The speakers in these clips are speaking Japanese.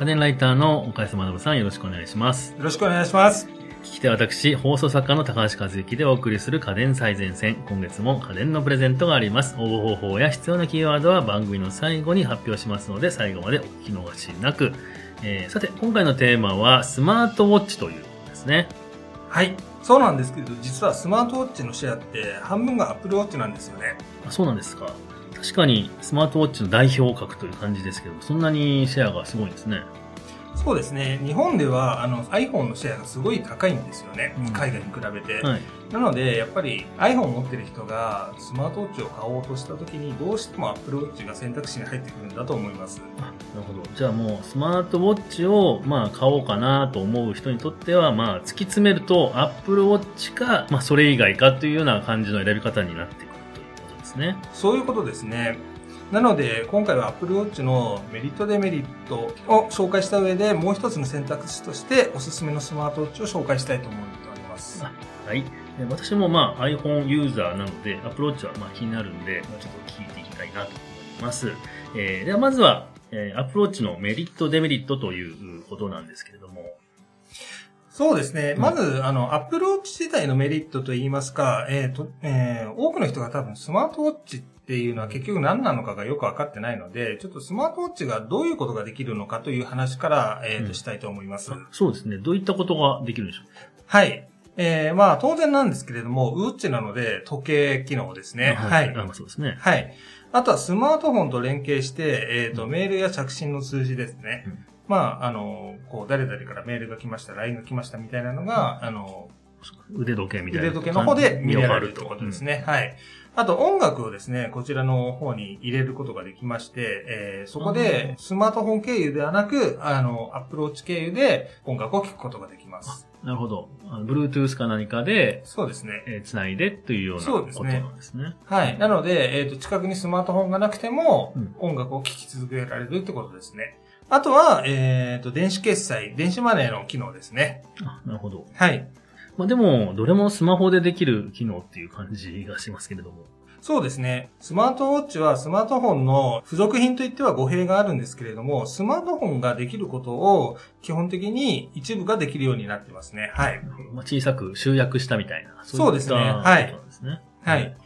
家電ライターの岡安学さんよろしくお願いします。よろしくお願いします。聞き手は私、放送作家の高橋和之でお送りする家電最前線。今月も家電のプレゼントがあります。応募方法や必要なキーワードは番組の最後に発表しますので、最後までお聞き逃しなく。えーさて、今回のテーマはスマートウォッチということですね。はい。そうなんですけど、実はスマートウォッチのシェアって半分が Apple Watch なんですよね。あそうなんですか。確かにスマートウォッチの代表格という感じですけど、そんなにシェアがすごいんですね。そうですね。日本ではあの iPhone のシェアがすごい高いんですよね。うん海外に比べて。はい。なので、やっぱり iPhone を持ってる人がスマートウォッチを買おうとした時にどうしても Apple Watch が選択肢に入ってくるんだと思います。あなるほど。じゃあもう、スマートウォッチを、まあ、買おうかなと思う人にとっては、まあ、突き詰めると、Apple Watch か、まあ、それ以外かというような感じの選び方になってですね。そういうことですね。なので、今回は Apple Watch のメリットデメリットを紹介した上で、もう一つの選択肢としておすすめのスマートウォッチを紹介したいと思っております。あはい。で私もまあ iPhone ユーザーなので、Apple Watch はまあ気になるんで、まあちょっと聞いていきたいなと思います。えー、ではまずは、えー、Apple Watch のメリット、デメリットということなんですけれども、そうですね。うんまず、あの、Apple Watch 自体のメリットといいますか、えっ、と、えー多くの人が多分スマートウォッチっていうのは結局何なのかがよくわかってないので、ちょっとスマートウォッチがどういうことができるのかという話から、えっ、うんと、したいと思います。そうですね。どういったことができるんでしょう？はい。えーまあ、当然なんですけれども、ウォッチなので時計機能ですね。はい。あまあそうですね。はい。あとはスマートフォンと連携して、えっ、と、メールや着信の数字ですね。うんまあ、あの、こう、誰々からメールが来ました、LINE が来ましたみたいなのが、あの、腕時計みたいな。腕時計の方で見れられるということですね。ね。はい。あと音楽をですね、こちらの方に入れることができまして、えーそこでスマートフォン経由ではなく、あの、アップローチ経由で音楽を聴くことができます。なるほど。Bluetooth か何かで、そうですね。えー、つないでというようなそうことですねなんですね。はい。なので、えっ、と、近くにスマートフォンがなくてもうん、音楽を聴き続けられるってことですね。あとは、えっ、と、電子決済、電子マネーの機能ですね。あなるほど。はい。まあでも、どれもスマホでできる機能っていう感じがしますけれども。そうですね。スマートウォッチはスマートフォンの付属品といっては語弊があるんですけれども、スマートフォンができることを基本的に一部ができるようになってますね。はい。まあ、小さく集約したみたいな。そうですねはい。はい。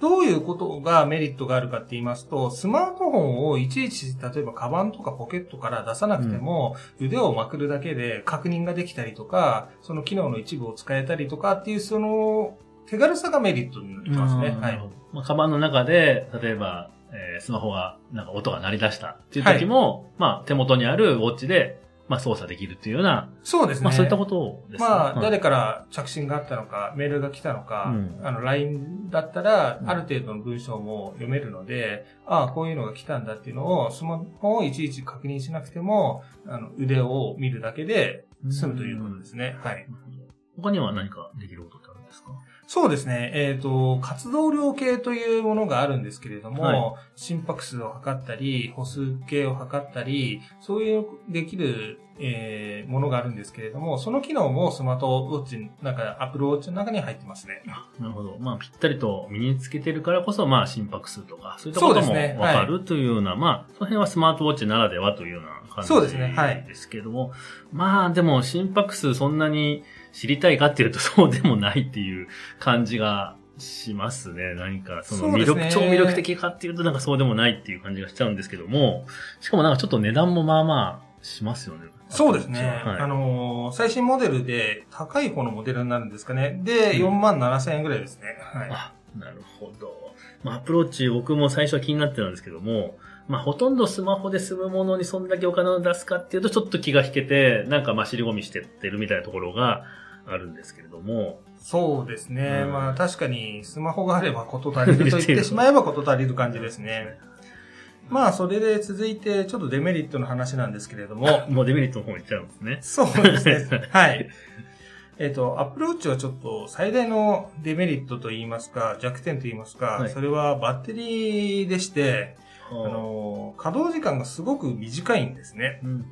どういうことがメリットがあるかって言いますと、スマートフォンをいちいち、例えばカバンとかポケットから出さなくても、腕をまくるだけで確認ができたりとか、その機能の一部を使えたりとかっていう、その手軽さがメリットになってますね。はい。まあ、カバンの中で、例えば、えースマホが、なんか音が鳴り出したっていう時も、まあ、手元にあるウォッチで、まあ、操作できるっていうような、そうですね。まあ、そういったことですね。まあ、はい誰から着信があったのか、メールが来たのか、うんあの、LINE だったらう、んある程度の文章も読めるので、ああ、こういうのが来たんだっていうのを、スマホをいちいち確認しなくても、あの、腕を見るだけで済むということですね。はい。他には何かできることってあるんですか？そうですね。えっ、と、活動量計というものがあるんですけれども、はい心拍数を測ったり、歩数計を測ったり、そういうできる、えーものがあるんですけれども、その機能もスマートウォッチ、なんか、アップルウォッチの中に入ってますね。なるほど。まあ、ぴったりと身につけてるからこそ、まあ、心拍数とか、そういったこともわかるというような、まあ、その辺はスマートウォッチならではというような感じそうですねはいですけども、まあ、でも心拍数そんなに知りたいかっていうとそうでもないっていう感じがしますね。何か、その魅力、ね超魅力的かっていうとなんかそうでもないっていう感じがしちゃうんですけども、しかもなんかちょっと値段もまあまあしますよね。そうですね。はい、あのー最新モデルで、高い方のモデルになるんですかね。で、うん4万7千円ぐらいですね。はい。あ、なるほど。まあ、アプローチ僕も最初は気になってたんですけども、まあ、ほとんどスマホで済むものにそんだけお金を出すかっていうとちょっと気が引けて、なんかまあ、尻込みしてってるみたいなところがあるんですけれども、そうですね。うんまあ確かにスマホがあれば事足りると言ってしまえば事足りる感じですね。まあそれで続いてちょっとデメリットの話なんですけれども、もうデメリットの方に行っちゃうんですね。そうですね。はい。えっ、と、アプローチはちょっと最大のデメリットと言いますか、弱点と言いますか、はいそれはバッテリーでして、あの、稼働時間がすごく短いんですね。うんうん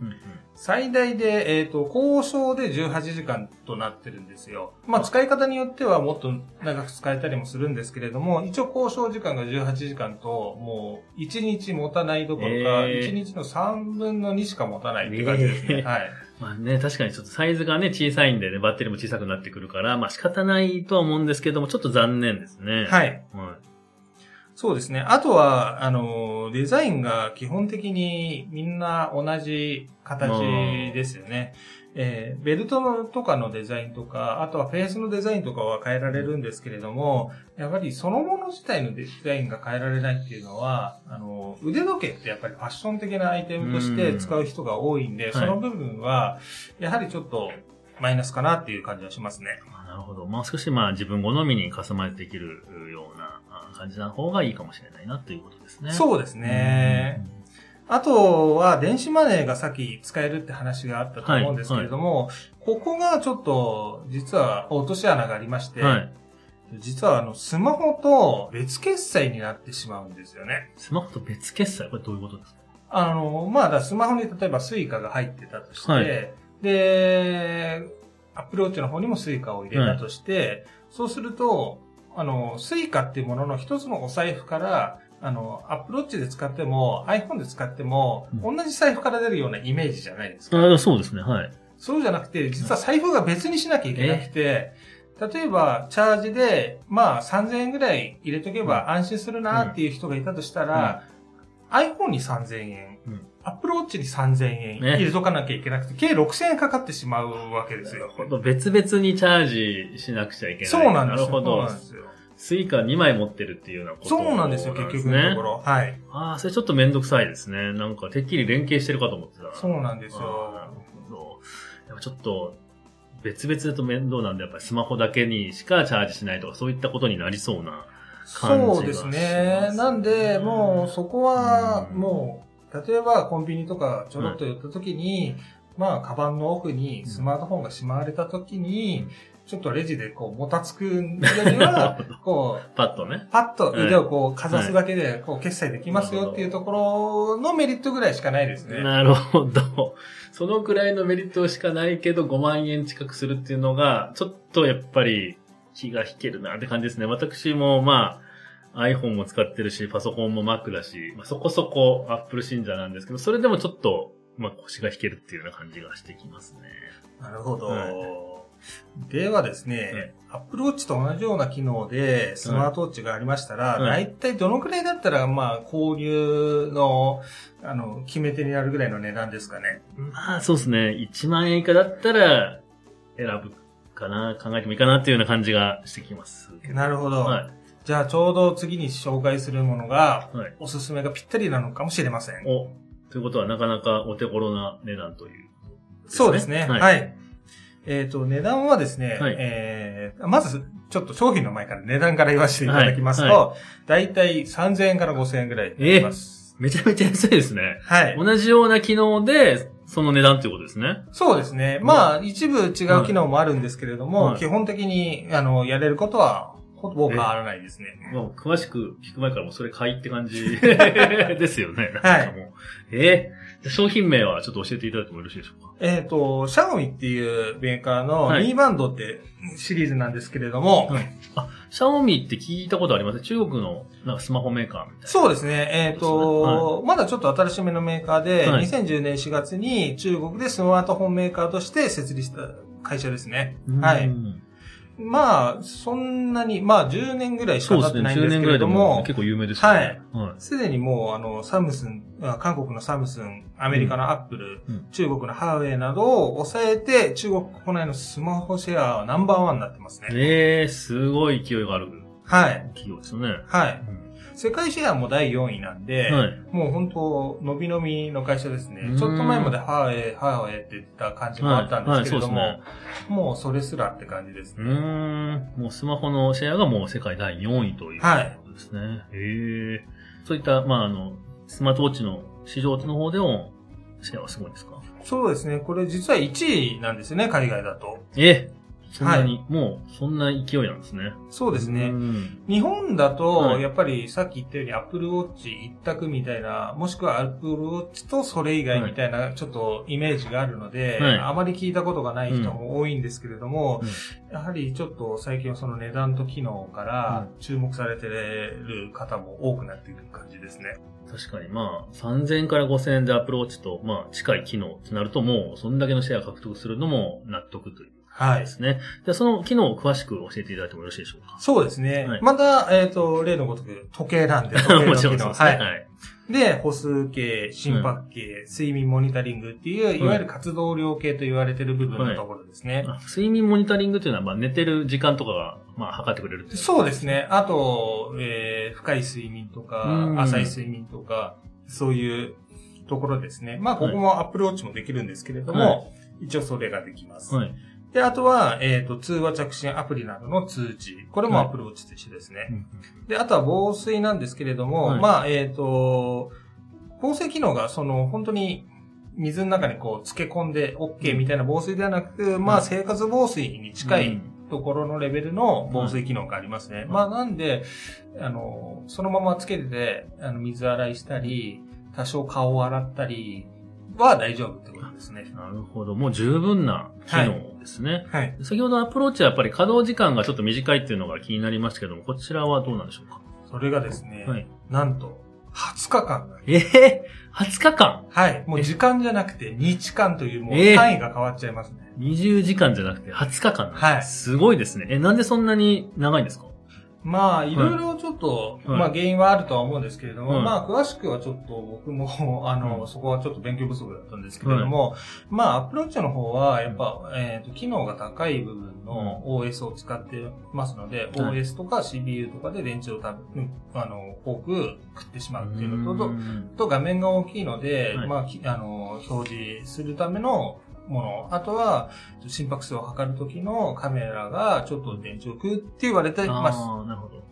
最大で、えっ、と、交渉で18時間となってるんですよ。まあ、使い方によってはもっと長く使えたりもするんですけれども、一応交渉時間が18時間と、もう、1日持たないどころか、えー1日の3分の2しか持たないって感じですね。えーはい。まあね、確かにちょっとサイズがね、小さいんでね、バッテリーも小さくなってくるから、まあ仕方ないとは思うんですけども、ちょっと残念ですね。。はいい。はそうですね。あとは、あの、デザインが基本的にみんな同じ形ですよね。えーベルトのとかのデザインとか、あとはフェースのデザインとかは変えられるんですけれども、やっぱりそのもの自体のデザインが変えられないっていうのは、あの、腕時計ってやっぱりファッション的なアイテムとして使う人が多いんで、うんその部分は、やはりちょっとマイナスかなっていう感じはしますね。あなるほど。まあ少しまあ自分好みにカスタマイズできる感じな方がいいかもしれないなということですね。そうですね。あとは、電子マネーがさっき使えるって話があったと思うんですけれども、ここがちょっと、実は落とし穴がありまして、うん。はい。実はあの、スマホと別決済になってしまうんですよね。スマホと別決済？これどういうことですか？あの、まあ、だスマホに例えば Suica が入ってたとして、はいで、 Apple Watch の方にも Suica を入れたとして、そうすると、あの、 Suica っていうものの一つのお財布から、あの、 Apple Watch で使っても、iPhone で使っても、う同じ財布から出るようなイメージじゃないですか。あそうですね。はい。そうじゃなくて、実は財布が別にしなきゃいけなくて、例えば、チャージで、まあ、3000円ぐらい入れとけば安心するなっていう人がいたとしたら、iPhone に3000円、うん Apple Watch に3000円ね入れとかなきゃいけなくて、計6000円かかってしまうわけですよ。別々にチャージしなくちゃいけない。そうなんですよ。なるほど。 Suica 2枚持ってるっていうようなことそうなんですよ、結局のところ。はい。ああ、それちょっとめんどくさいですね。なんか、てっきり連携してるかと思ってた。そうなんですあーなるよ。ほど。やっぱちょっと、別々だと面倒なんで、やっぱりスマホだけにしかチャージしないとか、そういったことになりそうな。感じがそうですね。なんで、もうそこは、うんもう、例えばコンビニとかちょろっと寄った時に、まあ、カバンの奥にスマートフォンがしまわれた時に、ちょっとレジでこう、もたつくよりは、こう、パッとね。パッと腕をこう、かざすだけで、こう、決済できますよっていうところのメリットぐらいしかないですね。なるほど。そのくらいのメリットしかないけど、5万円近くするっていうのが、ちょっとやっぱり気が引けるなって感じですね。私もまあ、iPhone も使ってるし、パソコンも Mac だし、まあ、そこそこ Apple 信者なんですけど、それでもちょっと、まあ、腰が引けるっていうような感じがしてきますね。なるほど。はいではですね、Apple Watch と同じような機能でスマートウォッチがありましたら、はい大体どのくらいだったら、まあ、購入の、あの、決め手になるぐらいの値段ですかね。まあ、そうですね。1万円以下だったら、選ぶかな、考えてもいいかなっていうような感じがしてきます。なるほど。はい。じゃあ、ちょうど次に紹介するものが、はい。おすすめがぴったりなのかもしれません。お、ということはなかなかお手頃な値段という、そうですね。はい。はい。えっ、と、値段はですね、はいえー、まず、ちょっと商品の前から値段から言わせていただきますと、はいだいたい3000円から5000円ぐらいになります。めちゃめちゃ安いですね。はい。同じような機能で、その値段ということですね。そうですね。まあ、一部違う機能もあるんですけれども、はい基本的に、あの、やれることは、ほぼ変わらないですね。もう詳しく聞く前からもうそれ買いって感じ ですよね。なんかもう。えー？商品名はちょっと教えていただいてもよろしいでしょうか？えっ、と、シャオミっていうメーカーのはいミーバンドってシリーズなんですけれども、はいあ、シャオミって聞いたことあります？中国のなんかスマホメーカーみたいな。そうですね。えっ、と、はまだちょっと新しめのメーカーで、はい2010年4月に中国でスマートフォンメーカーとして設立した会社ですね。はい。うんまあ、そんなに、まあ10年ぐらいしか経ってそうですね。10ないんですけ年ぐらいでもれども、結構有名ですよね。はい。すでにもう、あの、サムスン、あ韓国のサムスン、アメリカのアップル、うん中国のハーウェイなどを抑えて、中国国内のスマホシェアはナンバーワンになってますね。ええー、すごい勢いがあるはい。企業ですよね。はい。うん世界シェアも第4位なんで、はい。もう本当、伸び伸びの会社ですねう。んちょっと前までハーウェイ、ハーウェイって言った感じもあったんですけれども、はいはいもうそれすらって感じですうね。ーん。もうスマホのシェアがもう世界第4位というはいことですね。へえ。そういった、まあ、あの、スマートウォッチの市場の方でも、シェアはすごいんですか？そうですね。これ実は1位なんですよね、海外だと。えそんなに、もう、そんな勢いなんですね。そうですね。うん。日本だと、はい。やっぱりさっき言ったように Apple Watch 一択みたいな、もしくは Apple Watch とそれ以外みたいな、ちょっとイメージがあるので、はい。あまり聞いたことがない人も多いんですけれども、うん。やはりちょっと最近はその値段と機能から注目されてる方も多くなっている感じですね。確かに、まあ、3000円から5000円でアプローチと、まあ、近い機能となると、もう、そんだけのシェアを獲得するのも納得というはい。ですね。じゃあ、その機能を詳しく教えていただいてもよろしいでしょうか？そうですね。はいまた、えっ、と、例のごとく時計なんで、時計の機能。そうですね。はい。はい。で、歩数計、心拍計、睡眠モニタリングっていう、いわゆる活動量計と言われてる部分のところですね。あ睡眠モニタリングというのは、まあ、寝てる時間とかが、まあ、測ってくれるっていうそうですね。あと、えー深い睡眠とかう、ん浅い睡眠とか、そういうところですね。まあ、ここもアップローチもできるんですけれども、は一応それができます。はい。で、あとは、えっ、と、通話着信アプリなどの通知。これもはいアプローチと一緒ですね。うんで、あとは防水なんですけれども、はいまあ、えっ、と、防水機能が、その、本当に、水の中にこう、漬け込んで OK みたいな防水ではなく、まあ、生活防水に近いところのレベルの防水機能がありますね。んまあ、なんで、あの、そのままつけてて、あの、水洗いしたり、多少顔を洗ったりは大丈夫ってことですね。なるほど。もう十分な機能ですね。はい。先ほどアプローチはやっぱり稼働時間がちょっと短いっていうのが気になりましたけども、こちらはどうなんでしょうか？それがですね、はい。なんと、20日間がええ20日間？はい。もう時間じゃなくて日間というもうえー単位が変わっちゃいますね。20時間じゃなくて20日間はいすごいですね。え、なんでそんなに長いんですか？まあ、いろいろちょっと、はい。まあ原因はあるとは思うんですけれども、はい。まあ詳しくはちょっと僕も、あの、うんそこはちょっと勉強不足だったんですけれども、まあアプローチの方は、やっぱ、えっ、と、機能が高い部分の OS を使ってますので、はい。OS とか CPU とかで電池を多分、あの、多く食ってしまうっていうのと、と画面が大きいので、はい。まあ、きあの、表示するためのもの。あとは、心拍数を測るときのカメラがちょっと電池を食うって言われてます。ああ、なるほど。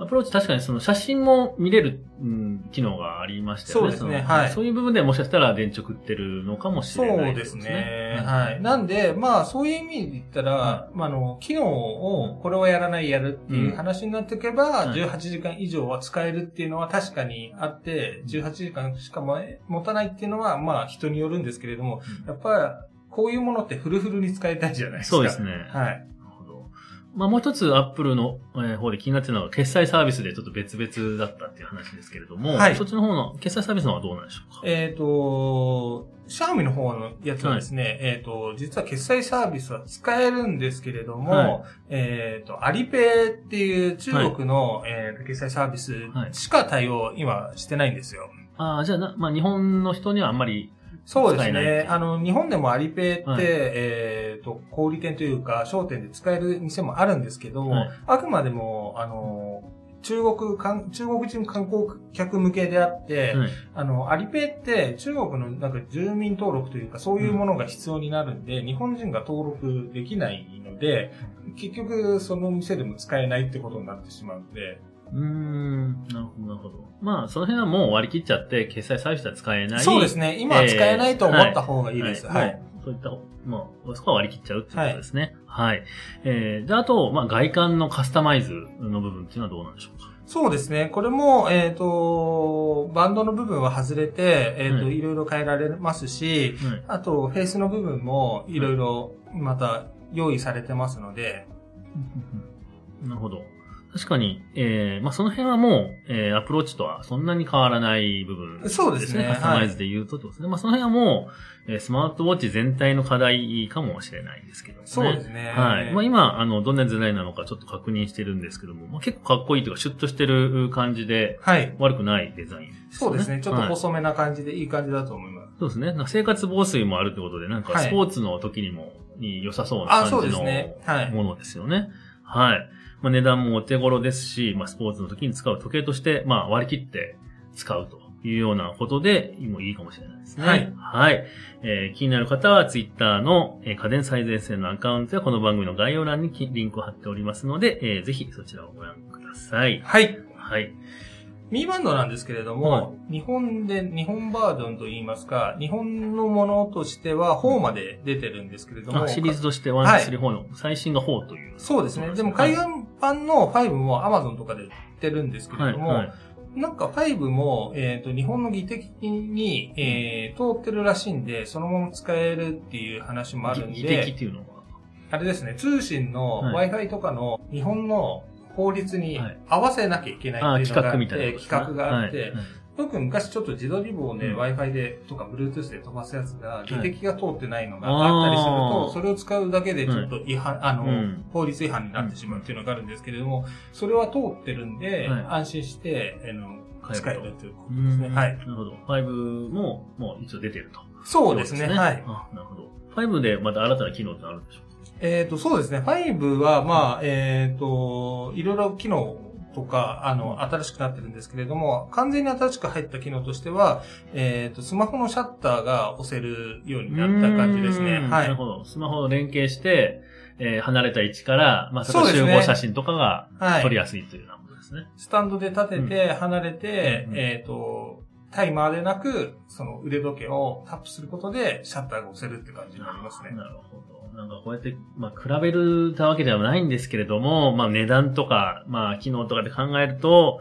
アプローチ確かにその写真も見れる、うん、機能がありましたよね。そうですねのはいそういう部分でもしかしたら電池を食ってるのかもしそれないうですね。はい。なんで、まあ、そういう意味で言ったら、はまあ、あの、機能を、これをやらない、やるっていう話になっていけば、はい18時間以上は使えるっていうのは確かにあって、18時間しかも持たないっていうのは、まあ、人によるんですけれども、うんやっぱり、こういうものってフルフルに使いたいじゃないですか。そうですね。はい。なるほど。まあもう一つアップルのえー方で気になってるのは決済サービスでちょっと別々だったっていう話ですけれども、はいそっちの方の決済サービスの方はどうなんでしょうか？えっ、と、シャオミの方のやつはですね、えっ、と、実は決済サービスは使えるんですけれども、はいえっ、と、アリペイっていう中国の、えー決済サービスしか対応今してないんですよ。ああ、じゃあな、まあ日本の人にはあんまり、そうです。ね。あの、日本でもアリペイって、はい。えっ、と、小売店というか、商店で使える店もあるんですけど、はい。あくまでも、あの、中国中国人観光客向けであって、はい。あの、アリペイって中国のなんか住民登録というかそういうものが必要になるんで、日本人が登録できないので、結局その店でも使えないってことになってしまうので、うーん、なるほど、なるほど。まあその辺はもう割り切っちゃって、決済サービスは使えない。そうですね。今は使えないと思った方がいいです。ははいい。もうそういった、まあ、そこは割り切っちゃうっていうことですね。はい。えー、で、あと、まあ、外観のカスタマイズの部分っていうのはどうなんでしょうか？そうですね。これも、えっ、と、バンドの部分は外れて、えっ、と、うんいろいろ変えられますし、はい。あと、フェイスの部分もいろいろまた用意されてますので、なるほど。確かに、えー、まあ、その辺はもう、えー、アプローチとはそんなに変わらない部分そうですねカスタマイズで言うとってことですね。まあ、その辺はもう、えースマートウォッチ全体の課題かもしれないですけどね。そうですね。はい。まあ、今、あの、どんなデザインなのかちょっと確認してるんですけども、まあ、結構かっこいいというか、シュッとしてる感じで、はい。悪くないデザインですよそうですね。ちょっとはい細めな感じでいい感じだと思います。そうですね。なんか生活防水もあるってことで、なんかはいスポーツの時にも、に良さそうな感じのものですよね。はい。まあ、値段もお手頃ですし、まあ、スポーツの時に使う時計として、まあ、割り切って使うというようなことで、もいいかもしれないですね。はいはい。えー気になる方は、ツイッターの、えー家電最前線のアカウントやこの番組の概要欄にきリンクを貼っておりますので、えーぜひそちらをご覧ください。はい。はい。ミーバンドなんですけれども、はい。日本で、日本バージョンといいますか、日本のものとしては4まで出てるんですけれども、あシリーズとして1、はい2、3、4の最新が4という。そうですね。でも海外版の5も Amazon とかで売ってるんですけれども、はいはい。なんか5も、えっ、と、日本の技的に、えー通ってるらしいんで、そのまま使えるっていう話もあるん技的っで、ていうのは。あれですね、通信のはい。Wi-Fi とかの日本の法律にはい合わせなきゃいけないあっていうのがあって、企画みたいなことですね。企画があって、はいはい僕昔ちょっと自撮り棒でうん Wi-Fi でとか Bluetooth で飛ばすやつが、い技的が通ってないのがあったりするあと、ーそれを使うだけでちょっと違反、あの、うん法律違反になってしまうっていうのがあるんですけれども、それは通ってるんで、はい安心して、あの、使えるというこうとですね。んはい。なるほど。5も、もう一応出てると。そうですね。はい。あ、なるほど。5でまた新たな機能ってあるんでしょえっ、と、そうですね。5は、まあ、えっ、と、いろいろ機能とか、あの、新しくなってるんですけれども、完全に新しく入った機能としては、えっ、と、スマホのシャッターが押せるようになった感じですね。はないる。ほど。スマホと連携して、えー離れた位置から、まあ、そ集合写真とかがはい撮りやすいというようなことですね。スタンドで立てて、離れて、うんえっ、と、タイマーでなく、その腕時計をタップすることで、シャッターが押せるって感じになりますね。なるほど。なんかこうやって、まあ、比べるたわけではないんですけれども、まあ、値段とか、まあ、機能とかで考えると、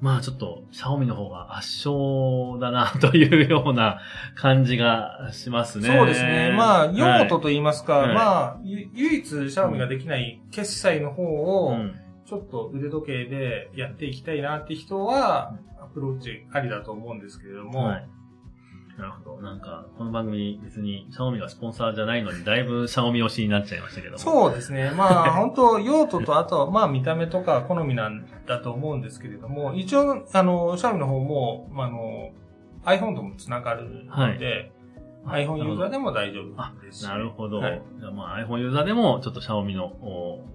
まあ、ちょっと、シャオミの方が圧勝だな、というような感じがしますね。そうですね。まあ、用途とと言いますか、はいまあ、ゆ唯一シャオミができない決済の方を、ちょっと腕時計でやっていきたいなって人は、アプローチありだと思うんですけれども、はい。なるほど。なんか、この番組別にシャオミがスポンサーじゃないのに、だいぶシャオミ推しになっちゃいましたけども。そうですね。まあ、本当用途と、あとは、まあ、見た目とか好みなんだと思うんですけれども、一応、あの、シャオミの方も、まああの、iPhone ともつながるので、iPhone ユーザーでも大丈夫ですし。なるほど。はいじゃあまあ iPhone ユーザーでも、ちょっとシャオミの方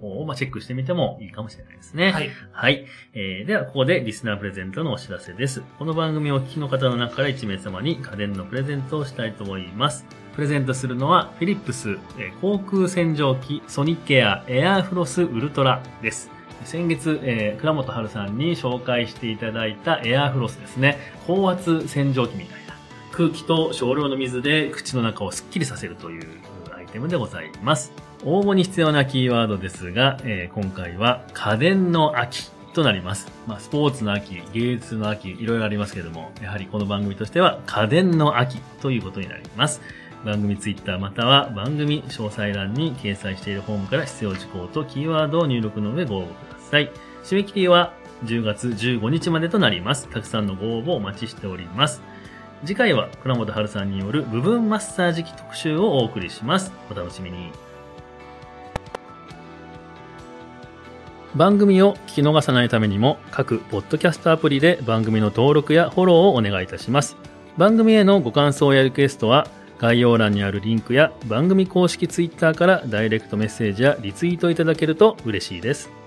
をまあチェックしてみてもいいかもしれないですね。はい。はい。えー、では、ここでリスナープレゼントのお知らせです。この番組をお聞きの方の中から1名様に家電のプレゼントをしたいと思います。プレゼントするのは、フィリップス、えー航空洗浄機ソニックエアエアーフロスウルトラです。先月、えー、倉本春さんに紹介していただいたエアーフロスですね。高圧洗浄機みたいな。空気と少量の水で口の中をスッキリさせるというアイテムでございます。応募に必要なキーワードですが、えー今回は家電の秋となります。まあ、スポーツの秋、芸術の秋、いろいろありますけれども、やはりこの番組としては家電の秋ということになります。番組ツイッターまたは番組詳細欄に掲載しているフォームから必要事項とキーワードを入力の上ご応募ください。締め切りは10月15日までとなります。たくさんのご応募お待ちしております。次回は倉本春さんによる部分マッサージ機特集をお送りします。お楽しみに。番組を聞き逃さないためにも各ポッドキャストアプリで番組の登録やフォローをお願いいたします。番組へのご感想やリクエストは概要欄にあるリンクや番組公式ツイッターからダイレクトメッセージやリツイートいただけると嬉しいです。